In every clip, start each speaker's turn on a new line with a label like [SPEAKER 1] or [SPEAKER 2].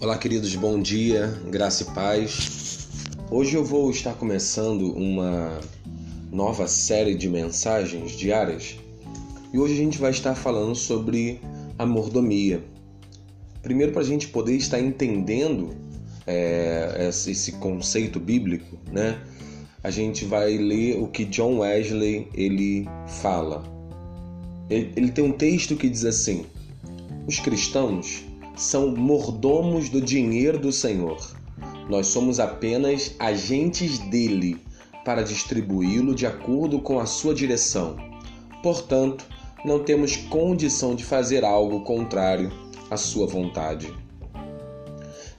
[SPEAKER 1] Olá, queridos, bom dia, graça e paz. Hoje eu vou estar começando uma nova série de mensagens diárias e hoje a gente vai estar falando sobre a mordomia. Primeiro, para a gente poder estar entendendo é, esse conceito bíblico, né? A gente vai ler o que John Wesley ele fala. Ele, ele tem um texto que diz assim: os cristãos são mordomos do dinheiro do Senhor. Nós somos apenas agentes dele para distribuí-lo de acordo com a sua direção. Portanto, não temos condição de fazer algo contrário à sua vontade.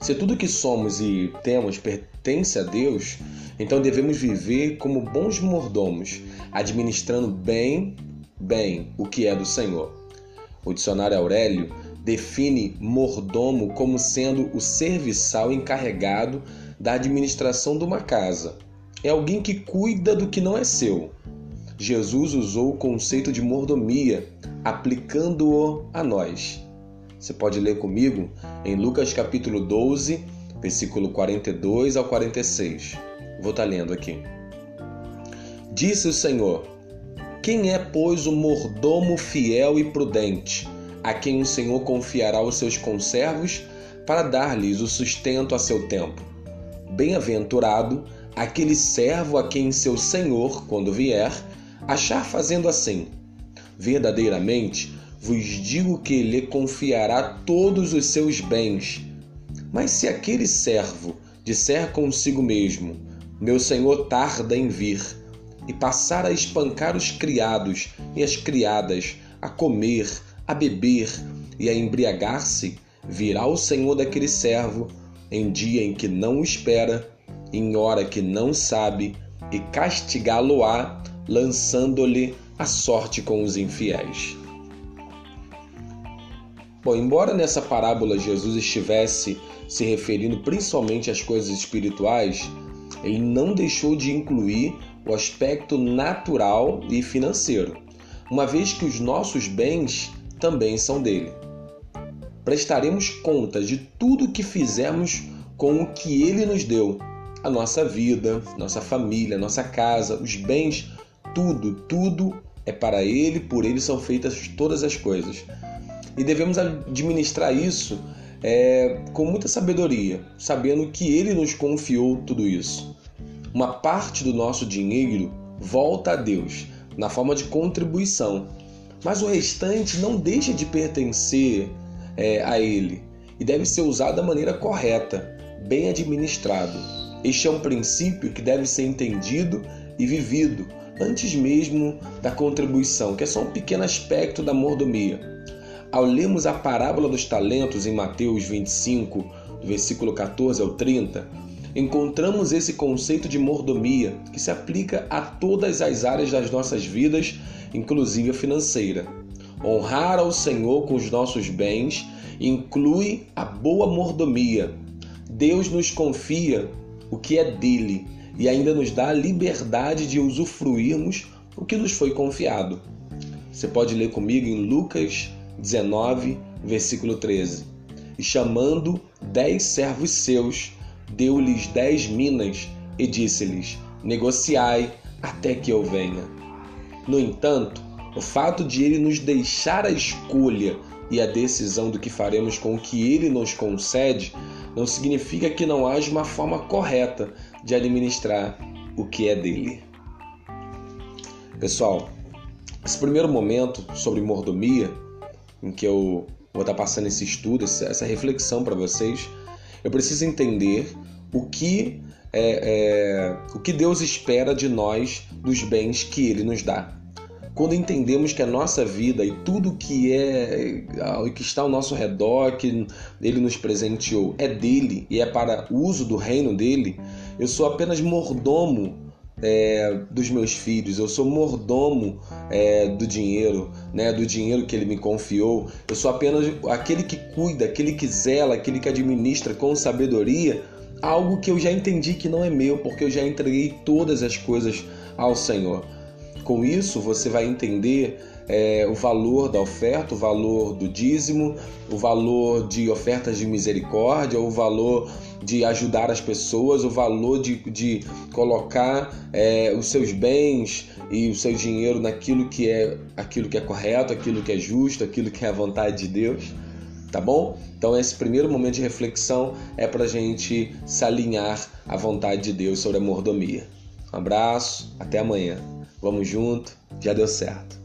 [SPEAKER 1] Se tudo que somos e temos pertence a Deus, então devemos viver como bons mordomos, administrando bem, bem o que é do Senhor. O dicionário Aurélio define mordomo como sendo o serviçal encarregado da administração de uma casa. É alguém que cuida do que não é seu. Jesus usou o conceito de mordomia, aplicando-o a nós. Você pode ler comigo em Lucas capítulo 12, versículo 42 ao 46. Vou estar lendo aqui. Disse o Senhor: Quem é, pois, o mordomo fiel e prudente? A quem o Senhor confiará os seus conservos para dar-lhes o sustento a seu tempo. Bem-aventurado aquele servo a quem seu Senhor, quando vier, achar fazendo assim. Verdadeiramente vos digo que lhe confiará todos os seus bens. Mas se aquele servo disser consigo mesmo: Meu senhor tarda em vir, e passar a espancar os criados e as criadas, a comer, a beber e a embriagar-se, virá o Senhor daquele servo em dia em que não o espera, em hora que não sabe, e castigá-lo-á, lançando-lhe a sorte com os infiéis. Bom, embora nessa parábola Jesus estivesse se referindo principalmente às coisas espirituais, ele não deixou de incluir o aspecto natural e financeiro, uma vez que os nossos bens também são dele. Prestaremos conta de tudo que fizemos com o que ele nos deu, a nossa vida, nossa família, nossa casa, os bens, tudo, tudo é para ele, por ele são feitas todas as coisas. E devemos administrar isso é, com muita sabedoria, sabendo que ele nos confiou tudo isso. Uma parte do nosso dinheiro volta a Deus na forma de contribuição mas o restante não deixa de pertencer é, a ele e deve ser usado da maneira correta, bem administrado. Este é um princípio que deve ser entendido e vivido antes mesmo da contribuição, que é só um pequeno aspecto da mordomia. Ao lermos a parábola dos talentos em Mateus 25, do versículo 14 ao 30, encontramos esse conceito de mordomia que se aplica a todas as áreas das nossas vidas inclusive a financeira. Honrar ao Senhor com os nossos bens inclui a boa mordomia. Deus nos confia o que é dele e ainda nos dá a liberdade de usufruirmos o que nos foi confiado. Você pode ler comigo em Lucas 19, versículo 13. E chamando dez servos seus, deu-lhes dez minas e disse-lhes: Negociai até que eu venha. No entanto, o fato de ele nos deixar a escolha e a decisão do que faremos com o que ele nos concede não significa que não haja uma forma correta de administrar o que é dele. Pessoal, esse primeiro momento sobre mordomia, em que eu vou estar passando esse estudo, essa reflexão para vocês, eu preciso entender o que é, é, o que Deus espera de nós dos bens que Ele nos dá. Quando entendemos que a nossa vida e tudo que é que está ao nosso redor, que Ele nos presenteou, é dele e é para o uso do reino dele, eu sou apenas mordomo é, dos meus filhos, eu sou mordomo é, do dinheiro, né, do dinheiro que ele me confiou. Eu sou apenas aquele que cuida, aquele que zela, aquele que administra com sabedoria algo que eu já entendi que não é meu, porque eu já entreguei todas as coisas ao Senhor. com isso você vai entender é, o valor da oferta, o valor do dízimo, o valor de ofertas de misericórdia, o valor de ajudar as pessoas, o valor de, de colocar é, os seus bens e o seu dinheiro naquilo que é aquilo que é correto, aquilo que é justo, aquilo que é a vontade de Deus. Tá bom? Então esse primeiro momento de reflexão é para gente se alinhar à vontade de Deus sobre a mordomia. Um abraço, até amanhã. Vamos junto, já deu certo.